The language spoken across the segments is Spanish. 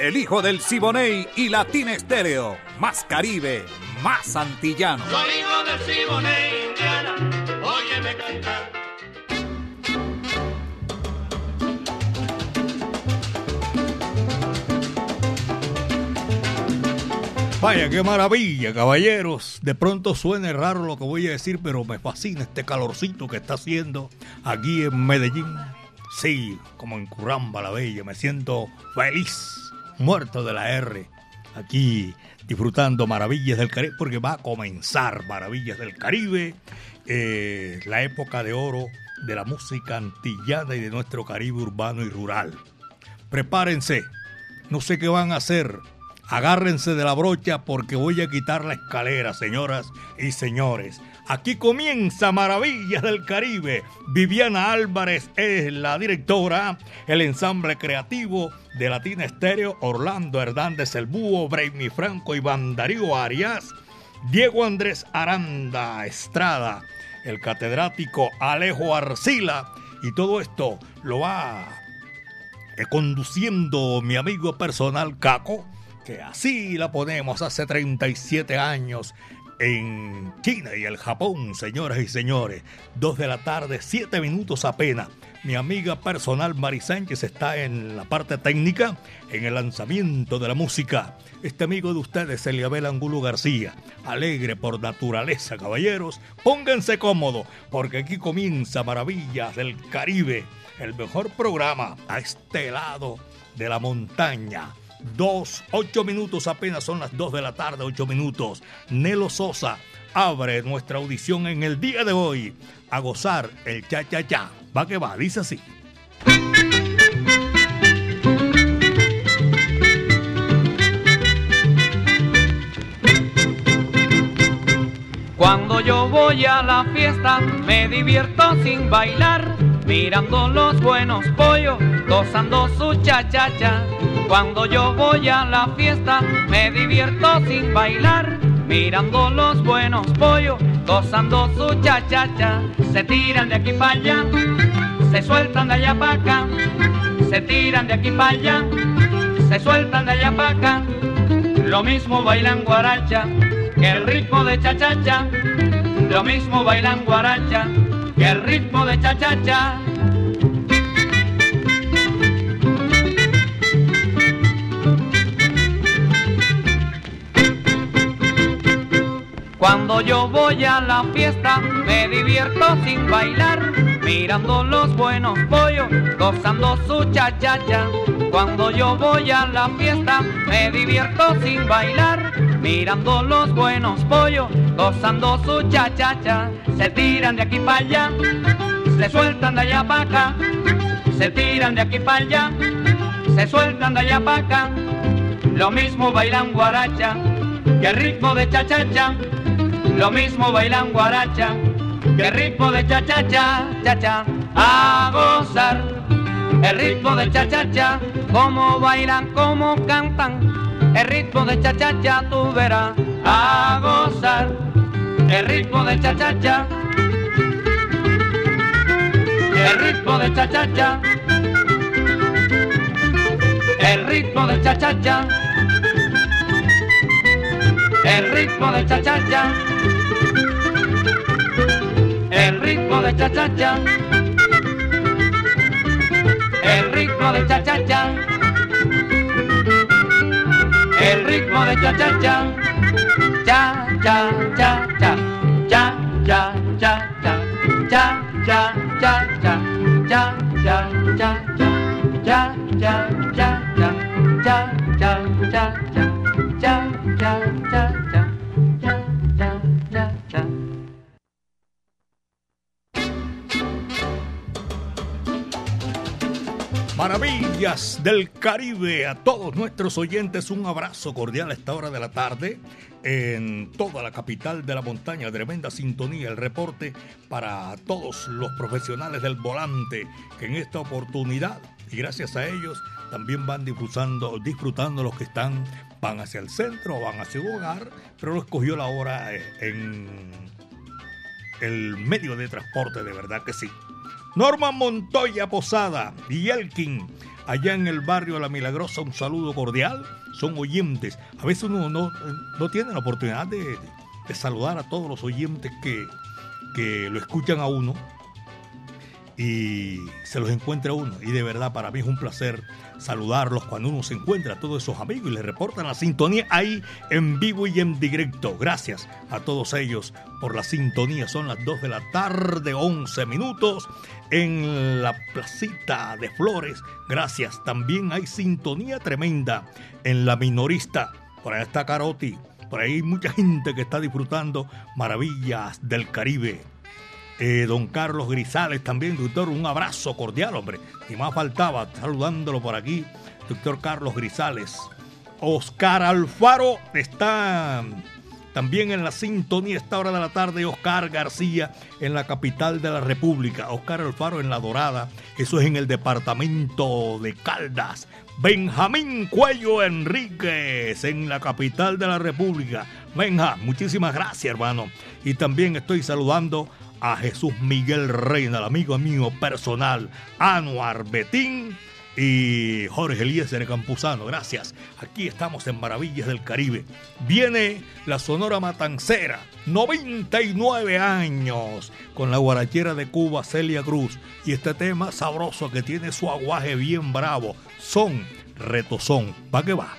El hijo del Siboney y Latina Estéreo. Más Caribe, más antillano. Soy hijo del Siboney, Indiana. Óyeme cantar. Vaya, qué maravilla, caballeros. De pronto suene raro lo que voy a decir, pero me fascina este calorcito que está haciendo aquí en Medellín. Sí, como en Curramba la Bella, me siento feliz, muerto de la R, aquí disfrutando Maravillas del Caribe, porque va a comenzar Maravillas del Caribe, eh, la época de oro de la música antillana y de nuestro Caribe urbano y rural. Prepárense, no sé qué van a hacer Agárrense de la brocha porque voy a quitar la escalera, señoras y señores. Aquí comienza Maravillas del Caribe. Viviana Álvarez es la directora, el ensamble creativo de Latina Estéreo, Orlando Hernández el Búho, Franco y Darío Arias, Diego Andrés Aranda Estrada, el catedrático Alejo Arcila, y todo esto lo va conduciendo mi amigo personal Caco que así la ponemos hace 37 años en China y el Japón, señoras y señores. Dos de la tarde, siete minutos apenas. Mi amiga personal Mari Sánchez está en la parte técnica, en el lanzamiento de la música. Este amigo de ustedes, Eliabel Angulo García, alegre por naturaleza, caballeros. Pónganse cómodos, porque aquí comienza Maravillas del Caribe, el mejor programa a este lado de la montaña Dos, ocho minutos apenas son las dos de la tarde, ocho minutos. Nelo Sosa abre nuestra audición en el día de hoy a gozar el cha cha cha. Va que va, dice así. Cuando yo voy a la fiesta me divierto sin bailar, mirando los buenos pollos, gozando su cha cha cha. Cuando yo voy a la fiesta me divierto sin bailar, mirando los buenos pollos, gozando su cha-cha-cha. Se tiran de aquí para allá, se sueltan de allá para acá, se tiran de aquí para allá, se sueltan de allá para acá. Lo mismo bailan guaracha que el ritmo de cha-cha-cha, lo mismo bailan guaracha que el ritmo de cha-cha-cha. Cuando yo voy a la fiesta me divierto sin bailar, mirando los buenos pollos, gozando su cha-cha-cha. Cuando yo voy a la fiesta me divierto sin bailar, mirando los buenos pollos, gozando su cha-cha-cha. Se tiran de aquí para allá, se sueltan de allá para acá, se tiran de aquí para allá, se sueltan de allá para acá. Lo mismo bailan guaracha que ritmo de cha-cha-cha. Lo mismo bailan guaracha que ritmo de cha-cha-cha, cha-cha, a gozar. El ritmo de cha-cha-cha, como bailan, como cantan. El ritmo de cha-cha-cha, tú verás, a gozar. El ritmo de cha-cha-cha. El ritmo de cha-cha-cha. El ritmo de cha-cha-cha. El ritmo de cha-cha-cha el ritmo de cha cha cha, el ritmo de cha cha cha, el ritmo de cha cha cha, cha. Cha cha cha, cha. Cha cha cha, cha. Cha cha cha, cha. Cha cha cha, cha. Cha cha cha, cha. Cha cha Maravillas del Caribe. A todos nuestros oyentes un abrazo cordial a esta hora de la tarde en toda la capital de la montaña. Tremenda sintonía, el reporte para todos los profesionales del volante que en esta oportunidad y gracias a ellos también van disfrutando, disfrutando los que están, van hacia el centro, van hacia su hogar, pero lo escogió la hora eh, en el medio de transporte, de verdad que sí. Norma Montoya Posada y Elkin, allá en el barrio La Milagrosa, un saludo cordial. Son oyentes. A veces uno no, no tiene la oportunidad de, de, saludar a todos los oyentes que, que lo escuchan a uno y se los encuentra uno. Y de verdad, para mí es un placer saludarlos cuando uno se encuentra a todos esos amigos y les reportan la sintonía ahí en vivo y en directo. Gracias a todos ellos por la sintonía. Son las 2 de la tarde, 11 minutos en la placita de Flores. Gracias. También hay sintonía tremenda en la minorista. Por ahí está Caroti. Por ahí hay mucha gente que está disfrutando maravillas del Caribe. Eh, don Carlos Grisales también, doctor, un abrazo cordial, hombre. Y más faltaba, saludándolo por aquí, doctor Carlos Grisales. Oscar Alfaro está también en la sintonía esta hora de la tarde, Oscar García en la capital de la República. Oscar Alfaro en La Dorada, eso es en el departamento de Caldas. Benjamín Cuello Enríquez en la capital de la República. Benja, muchísimas gracias, hermano. Y también estoy saludando a Jesús Miguel Reina, el amigo mío personal, Anuar Betín y Jorge Eliezer Campuzano. Gracias. Aquí estamos en Maravillas del Caribe. Viene la Sonora Matancera, 99 años, con la guarachera de Cuba, Celia Cruz. Y este tema sabroso que tiene su aguaje bien bravo. Son, retozón. ¿Va que va?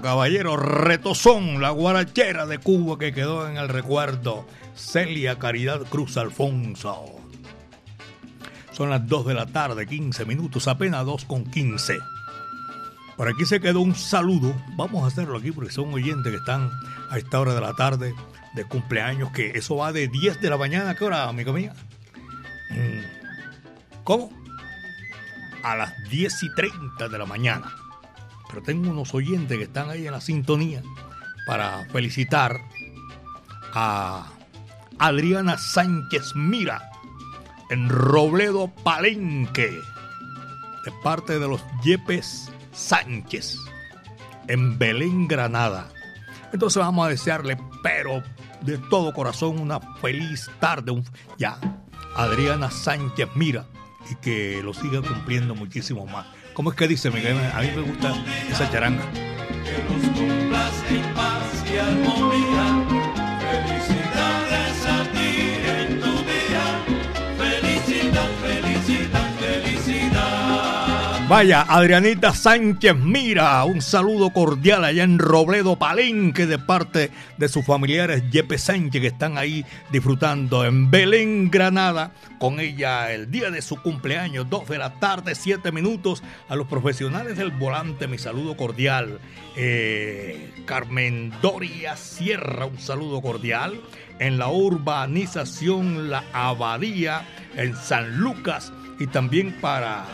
Caballero. Retozón, la guarachera de Cuba que quedó en el recuerdo. Celia Caridad Cruz Alfonso. Son las 2 de la tarde, 15 minutos, apenas 2 con 15. Por aquí se quedó un saludo. Vamos a hacerlo aquí porque son oyentes que están a esta hora de la tarde de cumpleaños, que eso va de 10 de la mañana. ¿Qué hora, amigo mía? Mm. ¿Cómo? A las 10 y 30 de la mañana pero tengo unos oyentes que están ahí en la sintonía para felicitar a Adriana Sánchez Mira en Robledo Palenque, de parte de los Yepes Sánchez, en Belén, Granada. Entonces vamos a desearle, pero de todo corazón, una feliz tarde. Ya, Adriana Sánchez Mira, y que lo siga cumpliendo muchísimo más. ¿Cómo es que dice? A mí me gusta esa charanga. Vaya, Adrianita Sánchez Mira, un saludo cordial allá en Robledo Palenque de parte de sus familiares Yepe Sánchez que están ahí disfrutando en Belén, Granada con ella el día de su cumpleaños, 2 de la tarde, 7 minutos. A los profesionales del volante, mi saludo cordial. Eh, Carmen Doria Sierra, un saludo cordial. En la urbanización La Abadía, en San Lucas. Y también para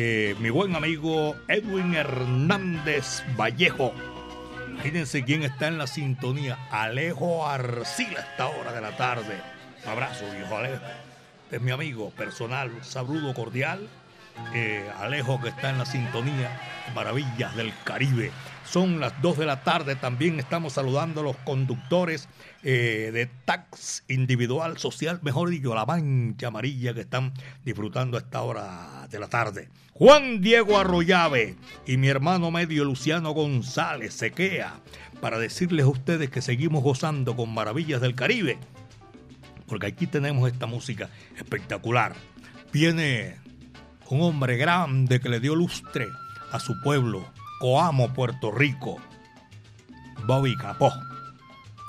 eh, mi buen amigo Edwin Hernández Vallejo. Imagínense quién está en la sintonía. Alejo Arcila a esta hora de la tarde. Un abrazo, viejo Alejo es mi amigo personal, saludo cordial. Eh, Alejo que está en la sintonía Maravillas del Caribe. Son las 2 de la tarde, también estamos saludando a los conductores eh, de tax individual, social, mejor dicho, la mancha amarilla que están disfrutando a esta hora de la tarde. Juan Diego Arroyave y mi hermano medio Luciano González Sequea, para decirles a ustedes que seguimos gozando con Maravillas del Caribe porque aquí tenemos esta música espectacular. Viene un hombre grande que le dio lustre a su pueblo, Coamo, Puerto Rico, Bobby Capó,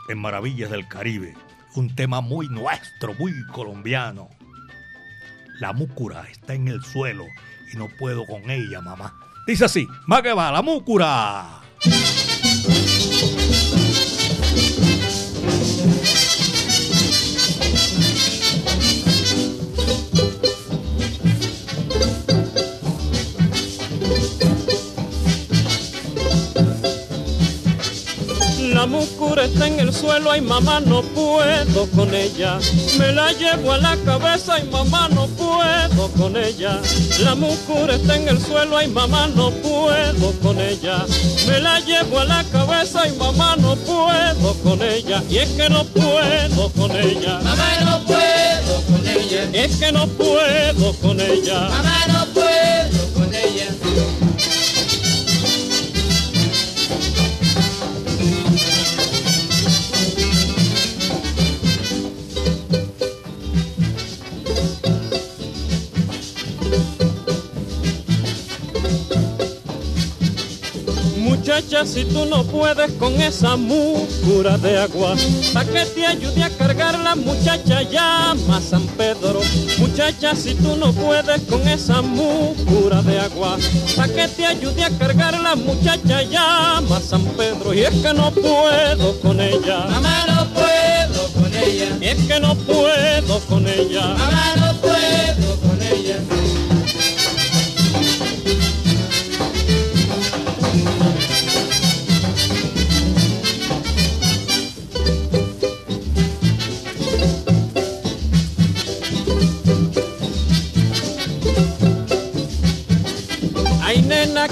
en Maravillas del Caribe. Un tema muy nuestro, muy colombiano. La múcura está en el suelo y no puedo con ella, mamá. Dice así, más que va, la múcura. Mucura está en el suelo, ay mamá no puedo con ella. Me la llevo a la cabeza, ay mamá no puedo con ella. La mucura está en el suelo, ay mamá no puedo con ella. Me la llevo a la cabeza, ay mamá no puedo con ella. Y es que no puedo con ella. Mamá no puedo con ella. Es que no puedo con ella. Mamá no Si tú no puedes con esa mucura de agua, para que te ayude a cargar la muchacha llama a San Pedro. Muchacha, si tú no puedes con esa mucura de agua, para que te ayude a cargar la muchacha llama a San Pedro. Y es que no puedo con ella. Mamá no puedo con ella. Y es que no puedo con ella. Mamá no puedo con ella.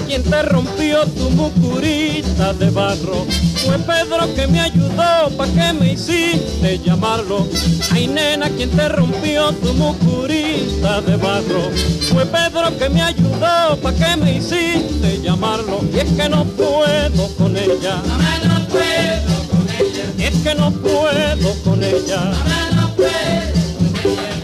Quien te rompió tu mucurita de barro. Fue Pedro que me ayudó pa' que me hiciste llamarlo. Ay nena, quien te rompió tu mucurita de barro. Fue Pedro que me ayudó pa' que me hiciste llamarlo. Y es que no puedo con ella. Mamá no puedo con ella. Y es que no puedo con ella. Mamá no puedo con ella.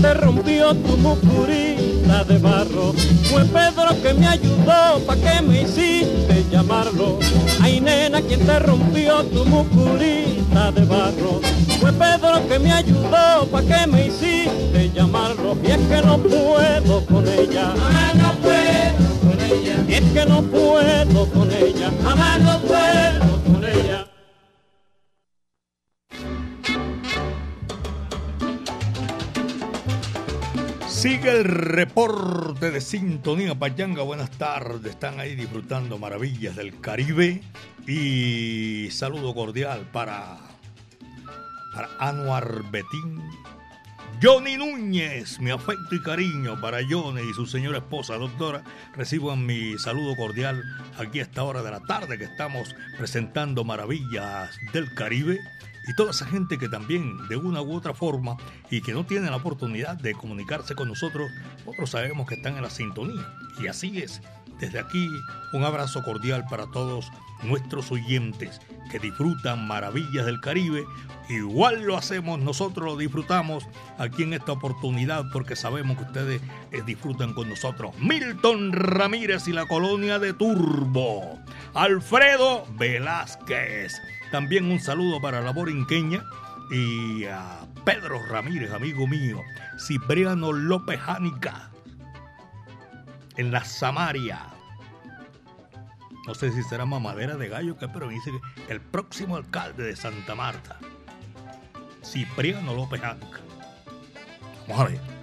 Te rompió tu mucurita de barro. Fue Pedro que me ayudó, ¿pa' que me hiciste llamarlo? Ay nena, quien te rompió tu mucurita de barro. Fue Pedro que me ayudó, ¿pa' que me hiciste llamarlo? Y es que no puedo con ella. Mamá no puedo con ella. Y es que no puedo con ella. Mamá no puedo El reporte de Sintonía Payanga. Buenas tardes. Están ahí disfrutando maravillas del Caribe. Y saludo cordial para, para Anuar Betín. Johnny Núñez, mi afecto y cariño para Johnny y su señora esposa, doctora. Reciban mi saludo cordial aquí a esta hora de la tarde que estamos presentando maravillas del Caribe y toda esa gente que también de una u otra forma y que no tiene la oportunidad de comunicarse con nosotros, nosotros sabemos que están en la sintonía. Y así es. Desde aquí, un abrazo cordial para todos nuestros oyentes que disfrutan maravillas del Caribe. Igual lo hacemos, nosotros lo disfrutamos aquí en esta oportunidad porque sabemos que ustedes eh, disfrutan con nosotros. Milton Ramírez y la colonia de Turbo. Alfredo Velázquez. También un saludo para la borinqueña y a Pedro Ramírez, amigo mío. Cipriano López Jánica. En la Samaria. No sé si será mamadera de gallo, que pero dice el próximo alcalde de Santa Marta. Cipriano López Jánica. Vamos a ver.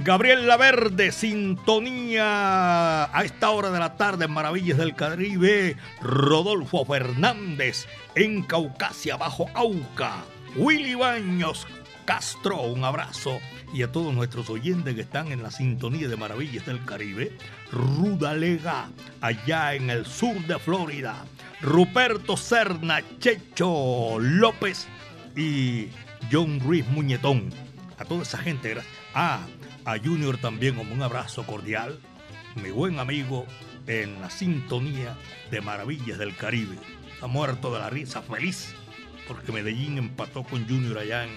Gabriel Laverde, sintonía a esta hora de la tarde en Maravillas del Caribe. Rodolfo Fernández en Caucasia, bajo Auca. Willy Baños Castro, un abrazo. Y a todos nuestros oyentes que están en la sintonía de Maravillas del Caribe. Rudalega, allá en el sur de Florida. Ruperto Serna, Checho López y John Ruiz Muñetón. A toda esa gente. Ah, a Junior también un abrazo cordial, mi buen amigo en la sintonía de Maravillas del Caribe. Ha muerto de la risa feliz porque Medellín empató con Junior allá en,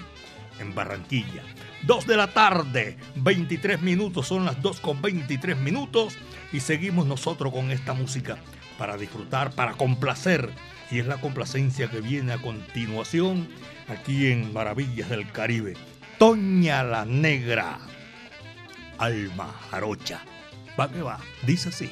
en Barranquilla. Dos de la tarde, 23 minutos, son las 2 con 23 minutos y seguimos nosotros con esta música para disfrutar, para complacer. Y es la complacencia que viene a continuación aquí en Maravillas del Caribe. Toña la Negra. Alma Jarocha. Va que va, dice así.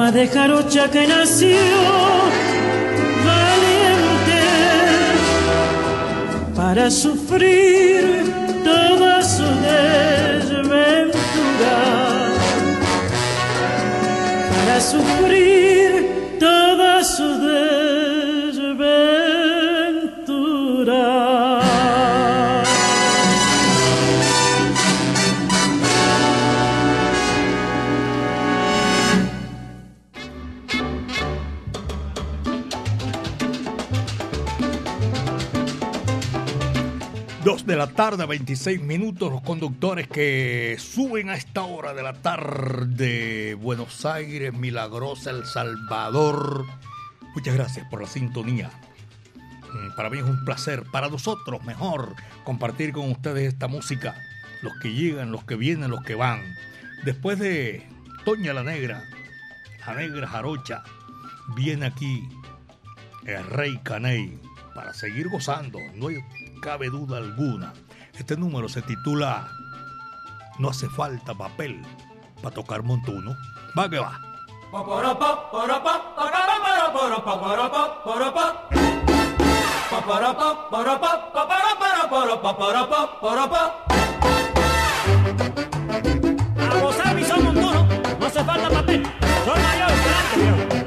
alma de jarocha que nació valiente para sufrir toda su desventura, para sufrir la tarde, 26 minutos, los conductores que suben a esta hora de la tarde. Buenos Aires, Milagrosa, El Salvador. Muchas gracias por la sintonía. Mm, Para mí es un placer, para nosotros mejor, compartir con ustedes esta música. Los que llegan, los que vienen, los que van. Después de Toña la Negra, la Negra Jarocha, viene aquí el Rey Caney para seguir gozando, no hay- cabe duda alguna. Este número se titula No hace falta papel para tocar montuno. Va que va. A gozar mi son montuno, no hace falta papel. Soy mayor, delante,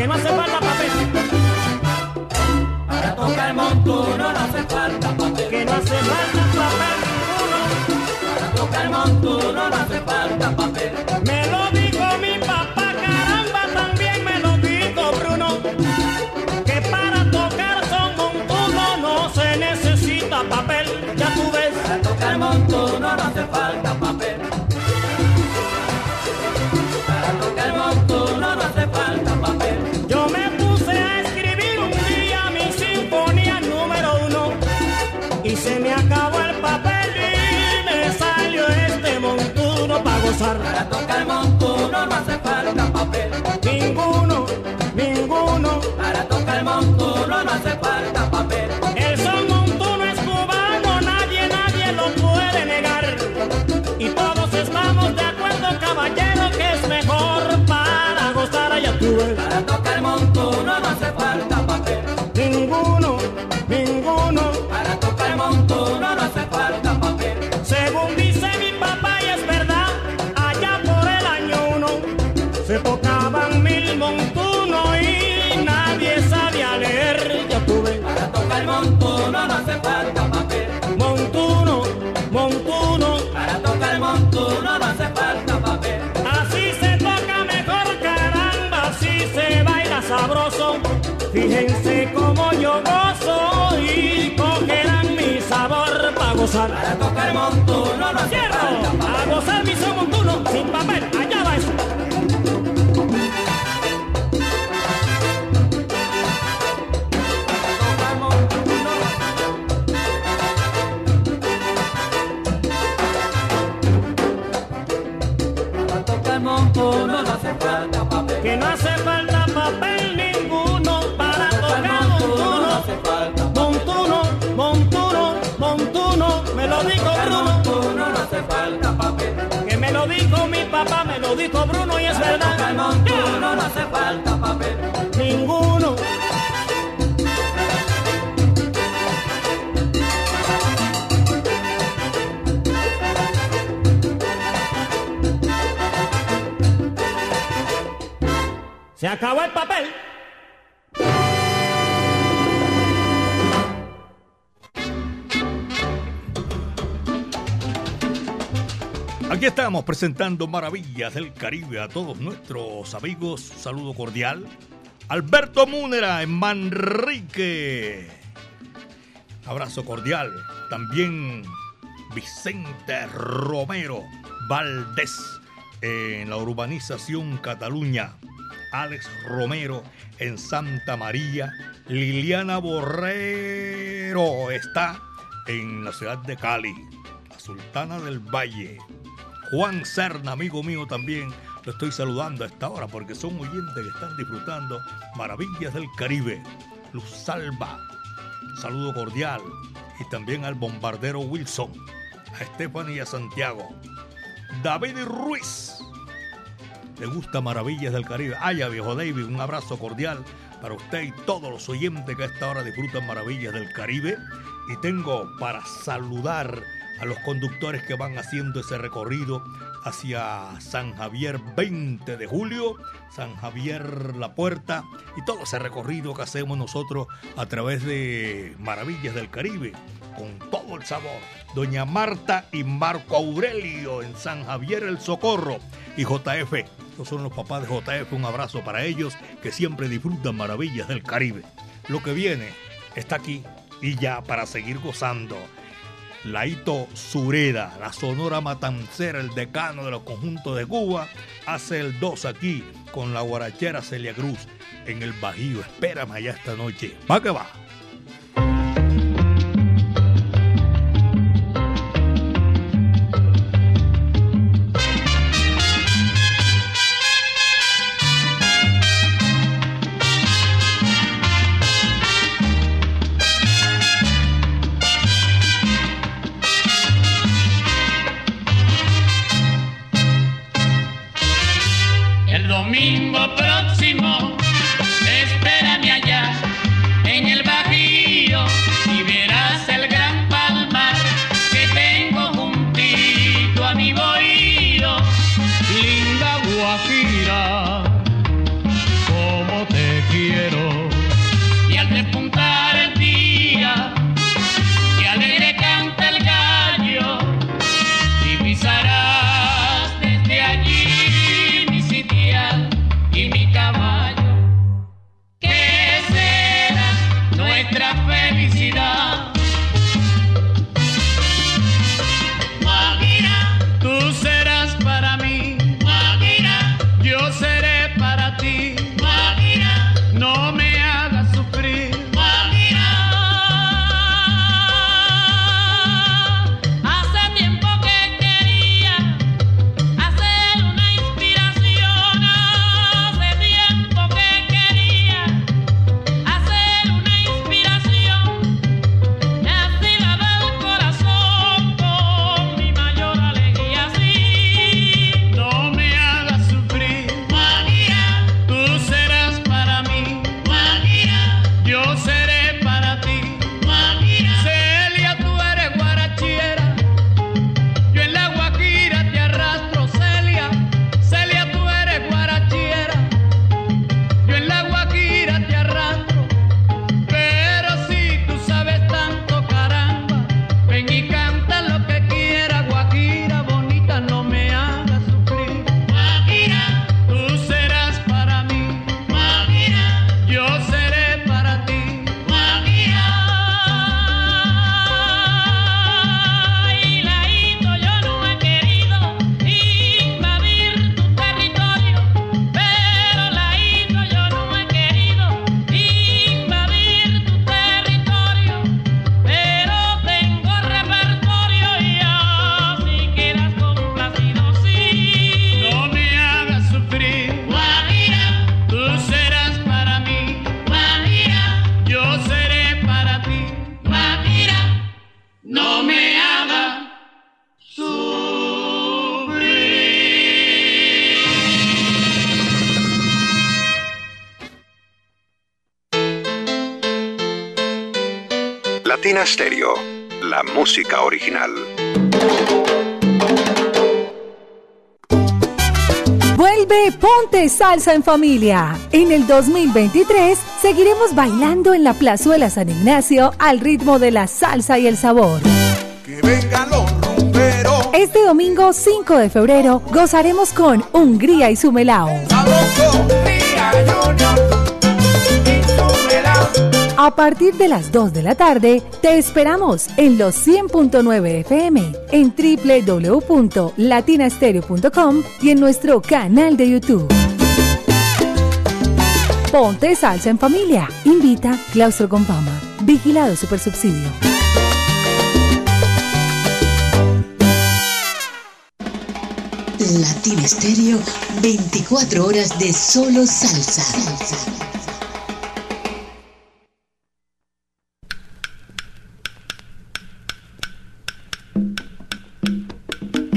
que no hace falta papel. Para tocar montuno no hace falta papel. Que no hace falta papel. Para tocar montuno no hace falta papel. Montuno Para tocar montuno no hace falta papel. montuno, montuno. Para tocar montuno no hace falta papel. Así se toca mejor, caramba, así se baila sabroso. Fíjense cómo yo gozo y cogerán mi sabor para gozar. Para tocar montuno no hace falta lo dijo Bruno y es Tocar verdad. montuno no hace falta papel. Ninguno. Se acabó el papel. Estamos presentando Maravillas del Caribe a todos nuestros amigos. Saludo cordial. Alberto Múnera en Manrique. Abrazo cordial. También Vicente Romero Valdés en la urbanización Cataluña. Alex Romero en Santa María. Liliana Borrero está en la ciudad de Cali. La Sultana del Valle. Juan Serna, amigo mío también, lo estoy saludando a esta hora porque son oyentes que están disfrutando Maravillas del Caribe. Luz Salva, saludo cordial. Y también al bombardero Wilson, a Stephanie y a Santiago. David Ruiz, le gusta Maravillas del Caribe. Haya, viejo David, un abrazo cordial para usted y todos los oyentes que a esta hora disfrutan Maravillas del Caribe. Y tengo para saludar a los conductores que van haciendo ese recorrido hacia San Javier 20 de julio, San Javier La Puerta y todo ese recorrido que hacemos nosotros a través de Maravillas del Caribe con todo el sabor. Doña Marta y Marco Aurelio en San Javier El Socorro y JF. Estos son los papás de JF. Un abrazo para ellos que siempre disfrutan Maravillas del Caribe. Lo que viene está aquí y ya para seguir gozando. Laito Sureda, la Sonora Matancera, el decano de los conjuntos de Cuba, hace el 2 aquí con la guarachera Celia Cruz en el Bajío. Espérame allá esta noche. Va que va. Stereo, la música original. Vuelve Ponte Salsa en Familia. En el 2023 seguiremos bailando en la Plazuela San Ignacio al ritmo de la salsa y el sabor. Que vengan los rumberos. Este domingo 5 de febrero gozaremos con Hungría y su melao. A partir de las 2 de la tarde, te esperamos en los 100.9 FM, en www.latinastereo.com y en nuestro canal de YouTube. Ponte salsa en familia. Invita Claustro Compama. Vigilado Supersubsidio. Latina Estéreo, 24 horas de solo salsa.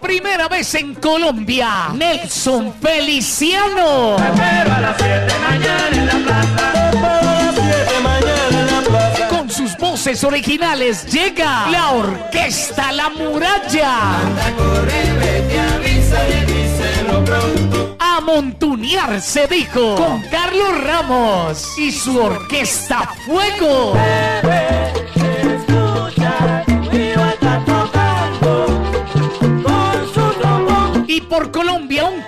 Primera vez en Colombia, Nelson Feliciano. Pero a las 7 mañana en la plaza. Pero a las 7 mañana en la plaza. Con sus voces originales llega la Orquesta La Muralla. Anda, corre, vete, avisa y díselo pronto. A montunear se dijo con Carlos Ramos y su Orquesta Fuego.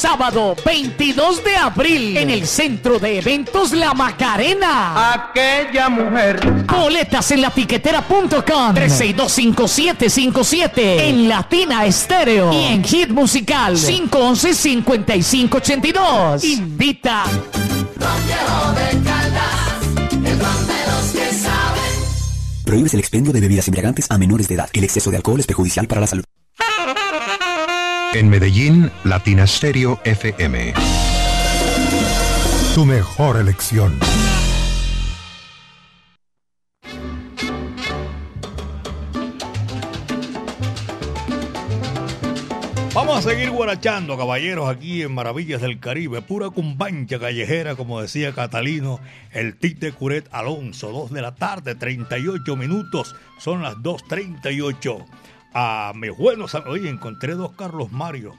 Sábado 22 de abril en el Centro de Eventos La Macarena. Aquella mujer. Boletas en latiquetera.com 3625757 en Latina Estéreo y en Hit Musical 511-5582. Invita. Prohíbes el expendio de bebidas embriagantes a menores de edad. El exceso de alcohol es perjudicial para la salud. En Medellín, Latina Stereo FM. Tu mejor elección. Vamos a seguir guarachando, caballeros, aquí en Maravillas del Caribe. Pura cumbancha callejera, como decía Catalino, el tic de Curet Alonso. 2 de la tarde, 38 minutos. Son las 2.38. A mis buenos amigos. Oye, encontré dos Carlos Mario.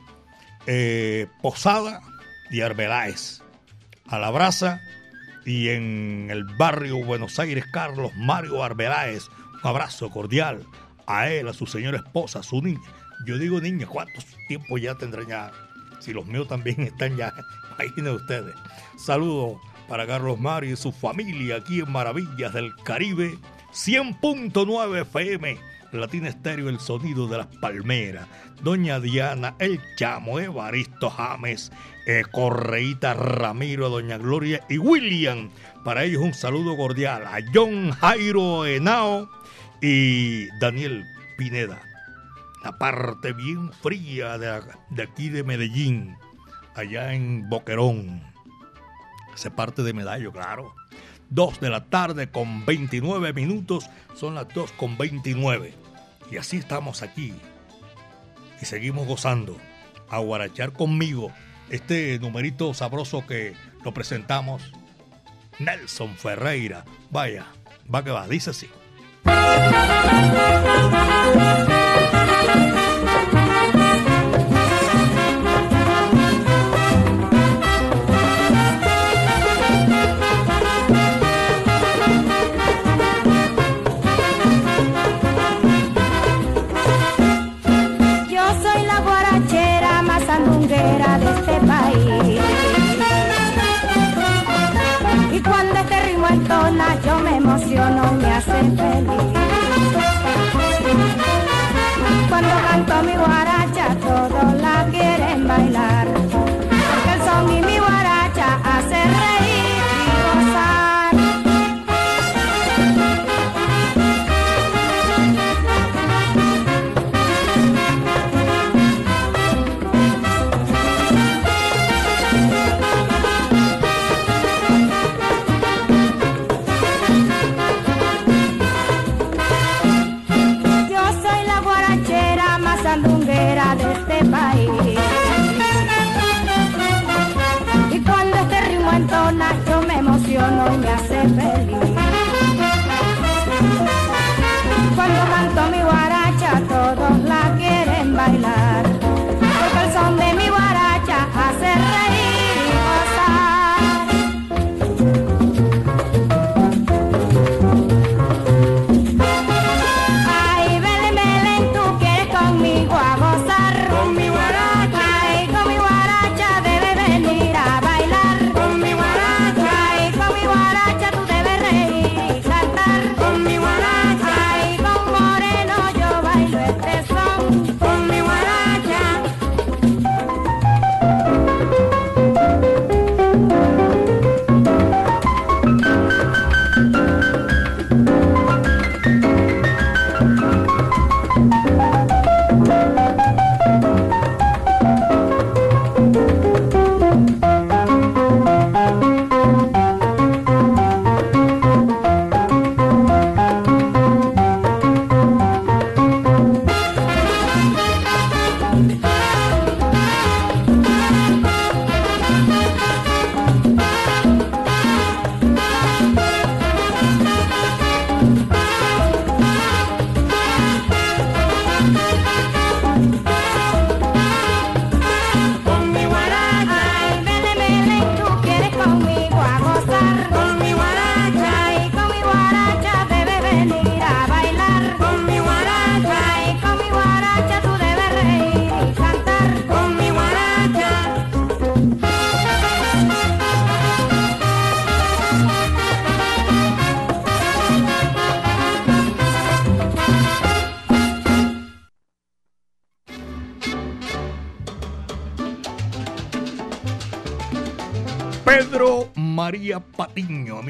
eh, Posada y Arbeláez. A la brasa y en el barrio Buenos Aires, Carlos Mario Arbeláez. Un abrazo cordial a él, a su señora esposa, a su niña. Yo digo niña, ¿cuántos tiempos ya tendrán ya? Si los míos también están ya, imaginen ustedes. Saludos para Carlos Mario y su familia aquí en Maravillas del Caribe. 100.9 FM, Latina Estéreo, el sonido de las palmeras. Doña Diana, el chamo, Evaristo James, eh, Correíta Ramiro, Doña Gloria y William. Para ellos un saludo cordial a John Jairo Henao y Daniel Pineda la parte bien fría de, de, aquí de Medellín, allá en Boquerón. Hace parte de Medallo, claro. 2 de la tarde con 29 minutos, son las 2 con 29. Y así estamos aquí. Y seguimos gozando. A guarachar conmigo este numerito sabroso que lo presentamos. Nelson Ferreira. Vaya, va que va, dice así.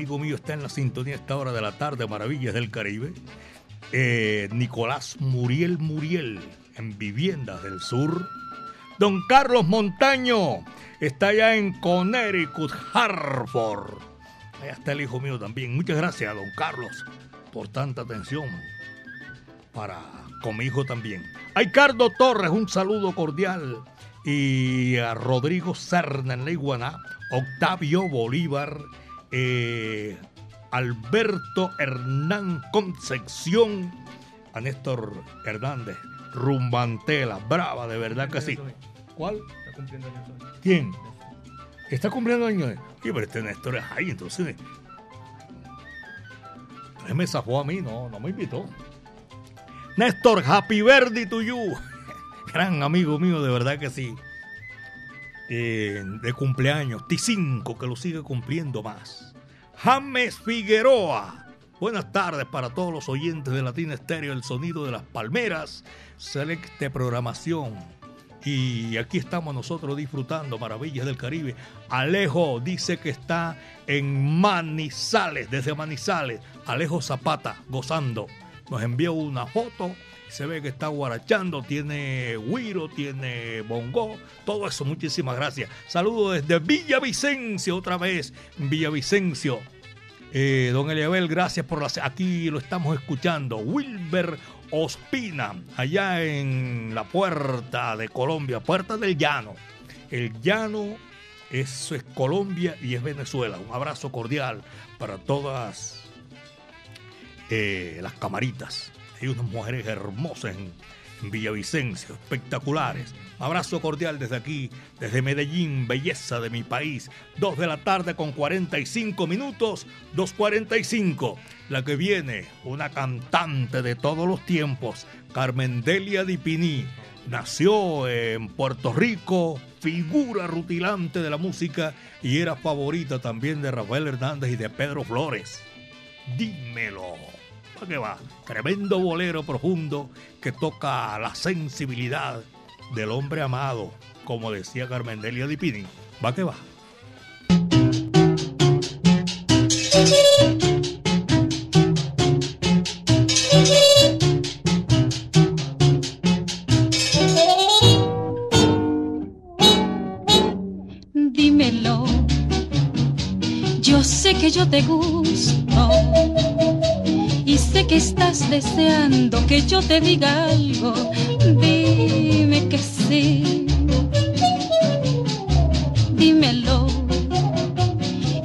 Amigo mío, está en la sintonía a esta hora de la tarde, Maravillas del Caribe. Eh, Nicolás Muriel Muriel, en Viviendas del Sur. Don Carlos Montaño, está allá en Connecticut, Hartford. Allá está el hijo mío también. Muchas gracias, don Carlos, por tanta atención para con mi hijo también. A Ricardo Torres, un saludo cordial. Y a Rodrigo Serna en la Iguaná, Octavio Bolívar, eh, Alberto Hernán Concepción, a Néstor Hernández, Rumbantela, brava, de verdad que sí. ¿Cuál? Está cumpliendo años hoy. ¿Quién? ¿Está cumpliendo años? Sí, pero este Néstor es ahí, entonces. Él me zafó a mí, no, no me invitó. Néstor, happy birthday to you. Gran amigo mío, de verdad que sí. Eh, de cumpleaños, T5, que lo sigue cumpliendo más. James Figueroa. Buenas tardes para todos los oyentes de Latina Estéreo, el sonido de las palmeras, selecte programación. Y aquí estamos nosotros disfrutando maravillas del Caribe. Alejo dice que está en Manizales, desde Manizales. Alejo Zapata, gozando. Nos envió una foto se ve que está guarachando, tiene guiro, tiene bongo, todo eso, muchísimas gracias. Saludos desde Villavicencio, otra vez, Villavicencio. Eh, don Eliabel, gracias por la... Aquí lo estamos escuchando. Wilber Ospina, allá en la puerta de Colombia, puerta del llano. El llano, es Colombia y es Venezuela. Un abrazo cordial para todas eh, las camaritas. Hay unas mujeres hermosas en, Villavicencio, espectaculares. Abrazo cordial desde aquí, desde Medellín, belleza de mi país. Dos de la tarde con 45 minutos, 2.45. La que viene, una cantante de todos los tiempos, Carmen Delia Dipini. Nació en Puerto Rico, figura rutilante de la música y era favorita también de Rafael Hernández y de Pedro Flores. Dímelo que va. Tremendo bolero profundo que toca la sensibilidad del hombre amado, como decía Carmen Delia Dipini. Va que va. Dímelo, yo sé que yo te gusto que estás deseando que yo te diga algo, dime que sí. Dímelo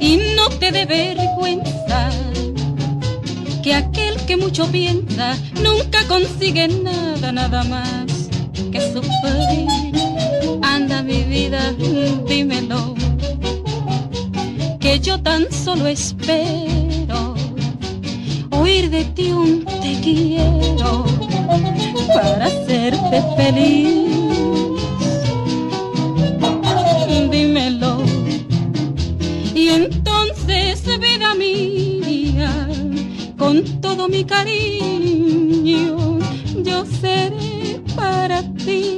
y no te dé vergüenza que aquel que mucho piensa nunca consigue nada, nada más que sufrir. Anda mi vida, dímelo, que yo tan solo espero de ti un te quiero para hacerte feliz. Dímelo. Y entonces, vida mía, con todo mi cariño, yo seré para ti.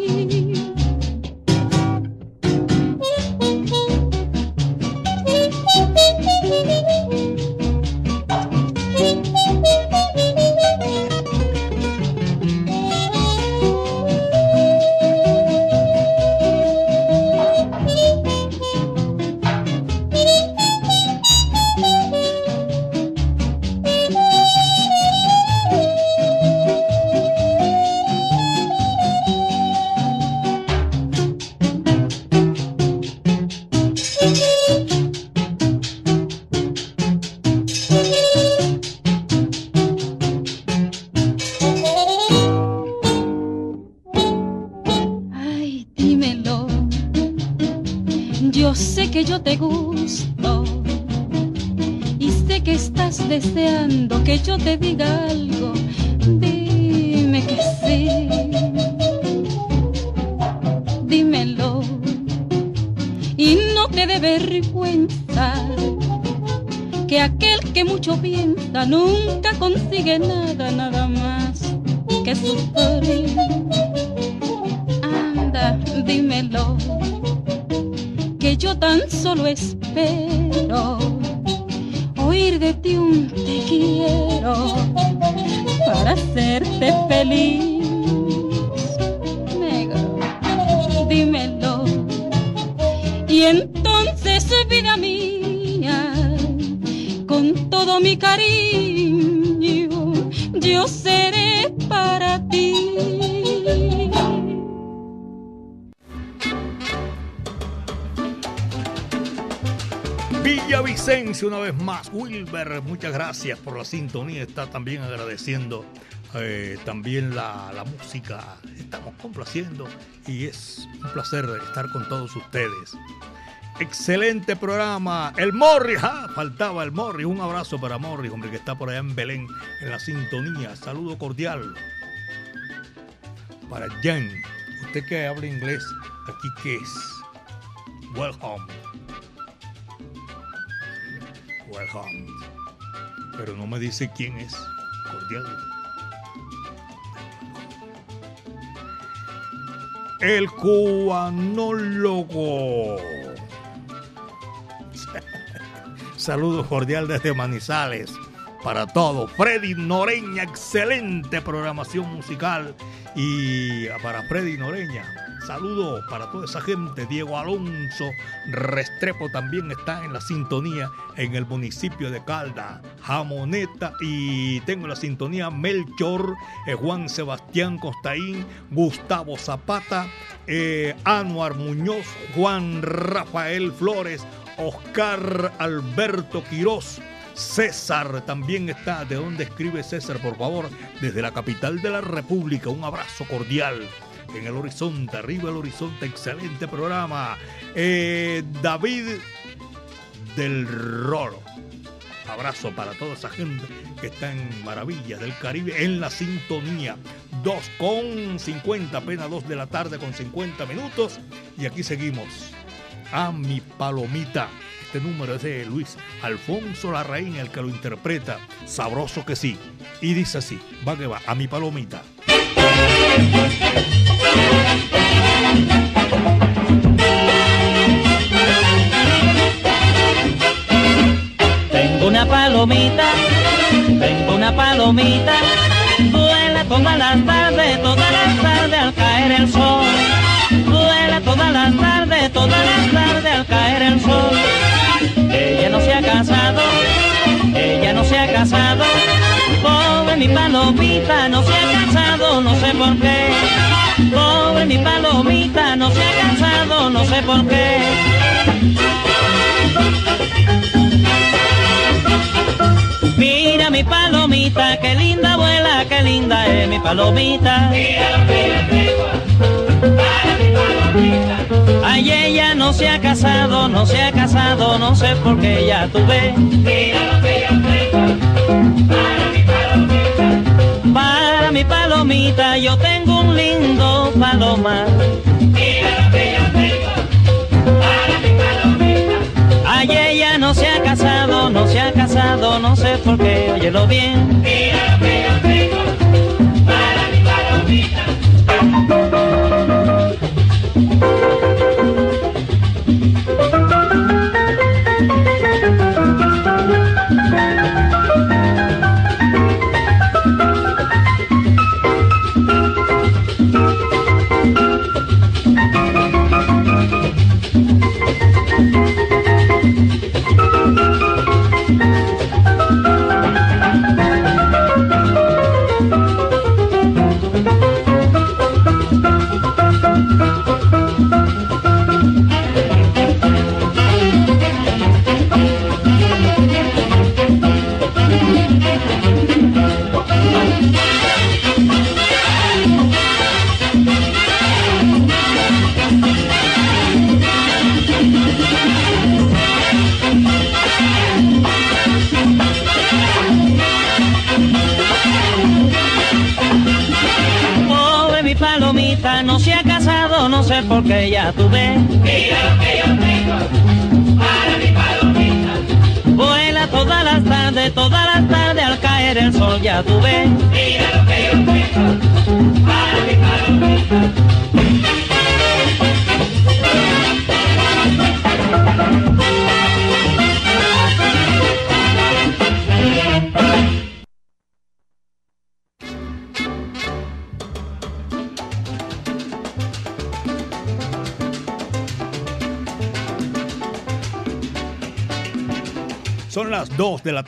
Gracias por la sintonía. Está también agradeciendo eh, también la, música. Estamos complaciendo y es un placer estar con todos ustedes. Excelente programa. El Morris, ah, faltaba el Morris. Un abrazo para Morris, hombre, que está por allá en Belén, en la sintonía. Saludo cordial. Para Jen, usted que habla inglés, aquí qué es. Welcome. Welcome. Pero no me dice quién es. Cordial. El cubanólogo. Saludos cordial desde Manizales para todos. Freddy Noreña, excelente programación musical. Y para Freddy Noreña, saludos para toda esa gente. Diego Alonso Restrepo también está en la sintonía en el municipio de Calda. Jamoneta y tengo la sintonía Melchor, eh, Juan Sebastián Costaín, Gustavo Zapata, eh, Anuar Muñoz, Juan Rafael Flores, Oscar Alberto Quirós. César también está. ¿De dónde escribe César, por favor? Desde la capital de la República. Un abrazo cordial. En el horizonte, arriba el horizonte, excelente programa. Eh, David del Rolo. Abrazo para toda esa gente que está en Maravillas del Caribe en la sintonía. 2 con 50, apenas 2 de la tarde con 50 minutos. Y aquí seguimos. A mi palomita. Este número es de Luis Alfonso Larraín, el que lo interpreta. Sabroso que sí. Y dice así: va que va, a mi palomita. Tengo una palomita, tengo una palomita, vuela todas las tardes, todas las tardes al caer el sol. Vuela todas las tardes, todas las tardes al caer el sol. Ella no se ha casado, ella no se ha casado. Pobre mi palomita, no se ha casado, no sé por qué. Pobre mi palomita, no se ha casado, no sé por qué. Mira mi palomita, qué linda abuela, qué linda es mi palomita. Ay, ella no se ha casado, no se ha casado, no sé por qué ya tuve. Para mi palomita yo tengo un lindo palomar. Ay, ella no se ha casado, no se ha casado, no sé por qué, óyelo bien. Pobre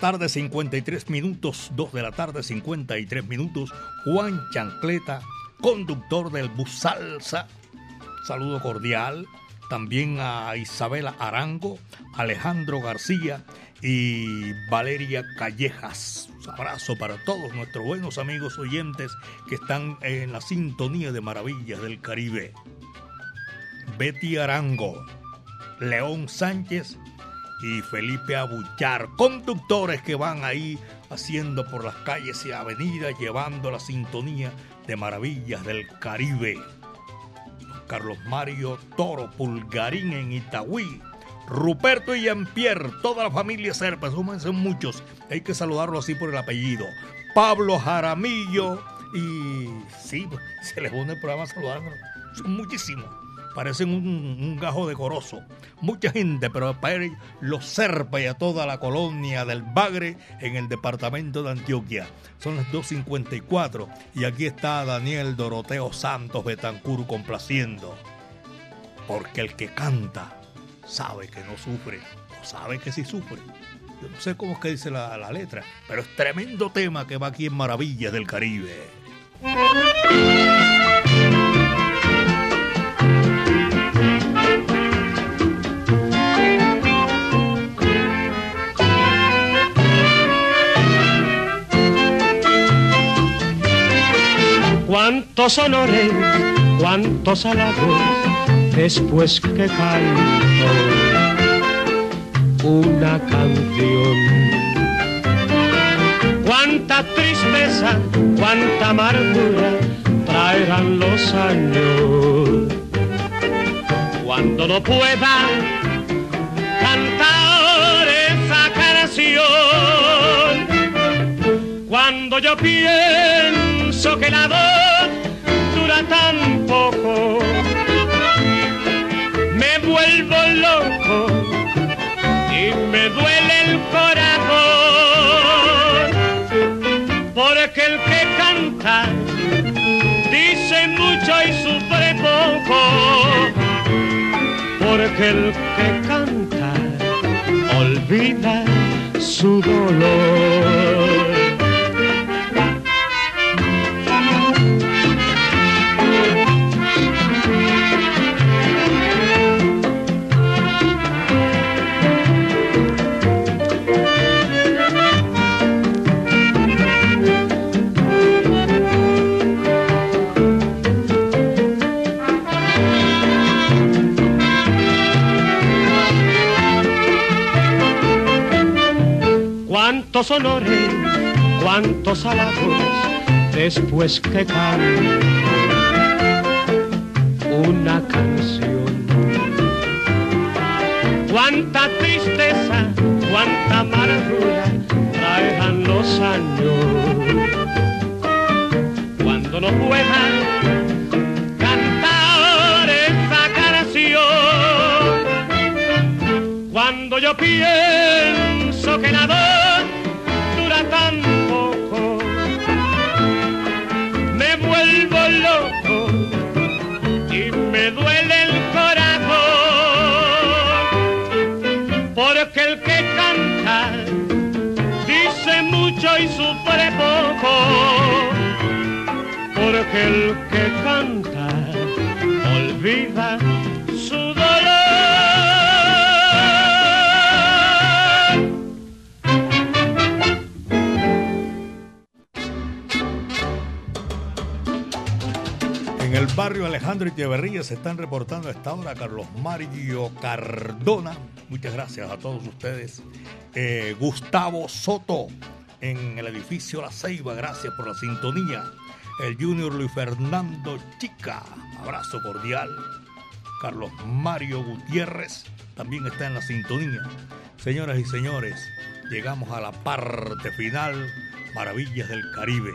tarde, 53 minutos. 2 de la tarde, 53 minutos. Juan Chancleta, conductor del bus Salsa. Saludo cordial. También a Isabela Arango, Alejandro García y Valeria Callejas. Un abrazo para todos nuestros buenos amigos oyentes que están en la sintonía de Maravillas del Caribe. Betty Arango, León Sánchez y Felipe Abuchar, conductores que van ahí haciendo por las calles y avenidas, llevando la sintonía de Maravillas del Caribe. Carlos Mario Toro Pulgarín en Itagüí, Ruperto y Jean-Pierre, toda la familia Serpa, son muchos, hay que saludarlo así por el apellido. Pablo Jaramillo y sí, se les pone el programa saludando, son muchísimos parecen un, gajo decoroso. Mucha gente, pero para los Serpa a toda la colonia del Bagre en el departamento de Antioquia. Son las 2.54 y aquí está Daniel Doroteo Santos Betancur complaciendo. Porque el que canta sabe que no sufre o sabe que sí sufre. Yo no sé cómo es que dice la, la letra, pero es tremendo tema que va aquí en Maravillas del Caribe. Cuántos honores, cuántos halagos, después que canto una canción. Cuánta tristeza, cuánta amargura traerán los años. Cuando no pueda cantar esa canción, cuando yo pienso que la voz tan poco. Me vuelvo loco y me duele el corazón. Porque el que canta dice mucho y sufre poco. Porque el que canta olvida su dolor. Cuántos honores, cuántos halagos, después que canto una canción. Cuánta tristeza, cuánta amargura traerán los años. Cuando no puedan cantar esa canción, cuando yo pienso Porque el que canta olvida barrio Alejandro Echeverría se están reportando a esta hora Carlos Mario Cardona. Muchas gracias a todos ustedes. Eh, Gustavo Soto en el edificio La Ceiba, gracias por la sintonía. El Junior Luis Fernando Chica, abrazo cordial. Carlos Mario Gutiérrez también está en la sintonía. Señoras y señores, llegamos a la parte final, Maravillas del Caribe.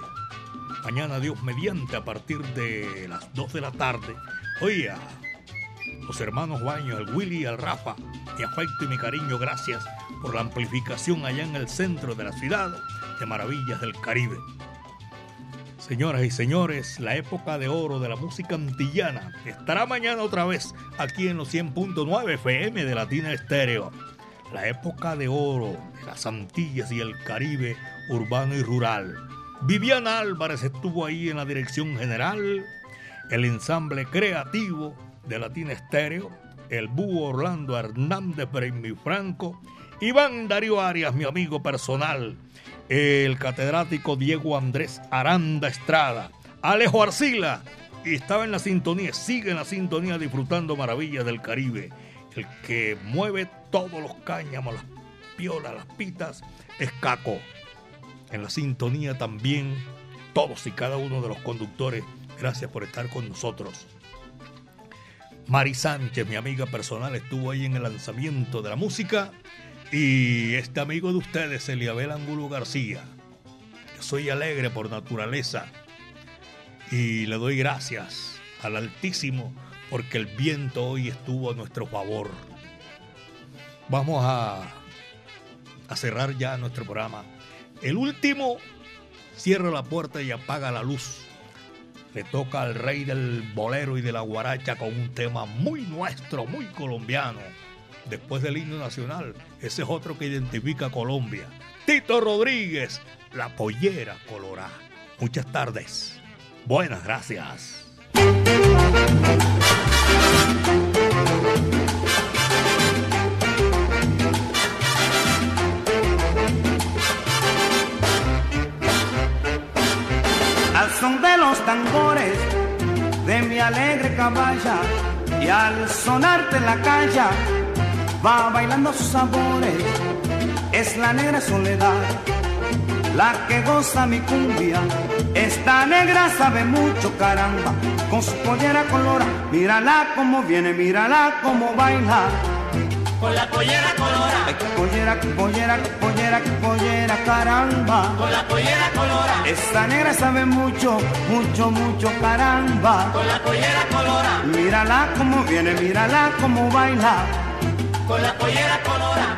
Mañana, Dios mediante, a partir de las 2 de la tarde. Oiga, los hermanos Baños, al Willy y al Rafa, mi afecto y mi cariño, gracias por la amplificación allá en el centro de la ciudad de Maravillas del Caribe. Señoras y señores, la época de oro de la música antillana estará mañana otra vez aquí en los 100.9 FM de Latina Estéreo. la época de oro de las Antillas y el Caribe urbano y rural. Viviana Álvarez estuvo ahí en la dirección general, el ensamble creativo de Latina Estéreo, el búho Orlando Hernández Franco, Iván Darío Arias, mi amigo personal, el catedrático Diego Andrés Aranda Estrada, Alejo Arcila, y estaba en la sintonía, sigue en la sintonía disfrutando maravillas del Caribe. El que mueve todos los cáñamos, las piolas, las pitas, es Caco. En la sintonía también todos y cada uno de los conductores, gracias por estar con nosotros. Mari Sánchez, mi amiga personal, estuvo ahí en el lanzamiento de la música. Y este amigo de ustedes, Eliabel Angulo García. Soy alegre por naturaleza y le doy gracias al Altísimo porque el viento hoy estuvo a nuestro favor. Vamos a, a cerrar ya nuestro programa. El último cierra la puerta y apaga la luz. Le toca al rey del bolero y de la guaracha con un tema muy nuestro, muy colombiano. Después del himno nacional, ese es otro que identifica a Colombia. Tito Rodríguez, la pollera colorada. Muchas tardes. Buenas gracias. Al son de los tambores de mi alegre caballa y al sonarte la calla va bailando sus sabores. Es la negra soledad la que goza mi cumbia. Esta negra sabe mucho, caramba, con su pollera colora. Mírala como viene, mírala como baila. Con la pollera colora. Ay, pollera, pollera, pollera, pollera, caramba. Con la pollera colora. Esta negra sabe mucho, mucho, mucho, caramba. Con la pollera colora. Mírala como viene, mírala como baila. Con la pollera colora.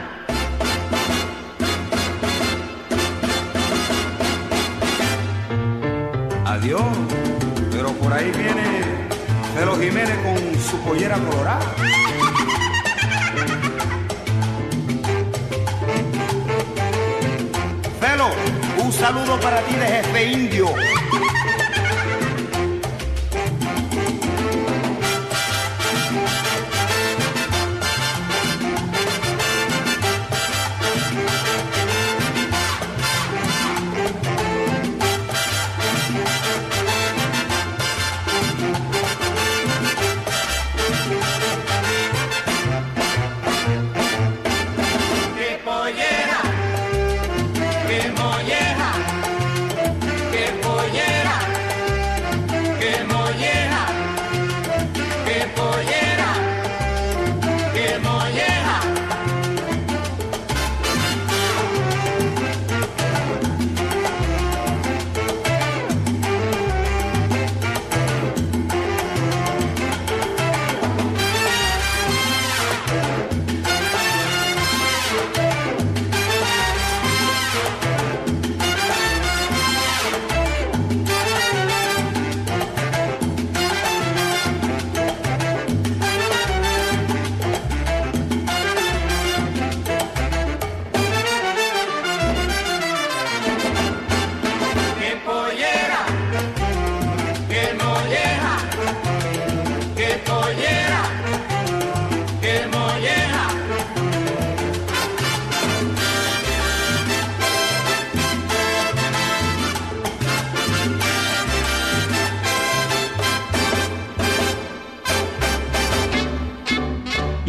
Adiós, pero por ahí viene Felo Jiménez con su pollera colorada. Felo, un saludo para ti de jefe indio.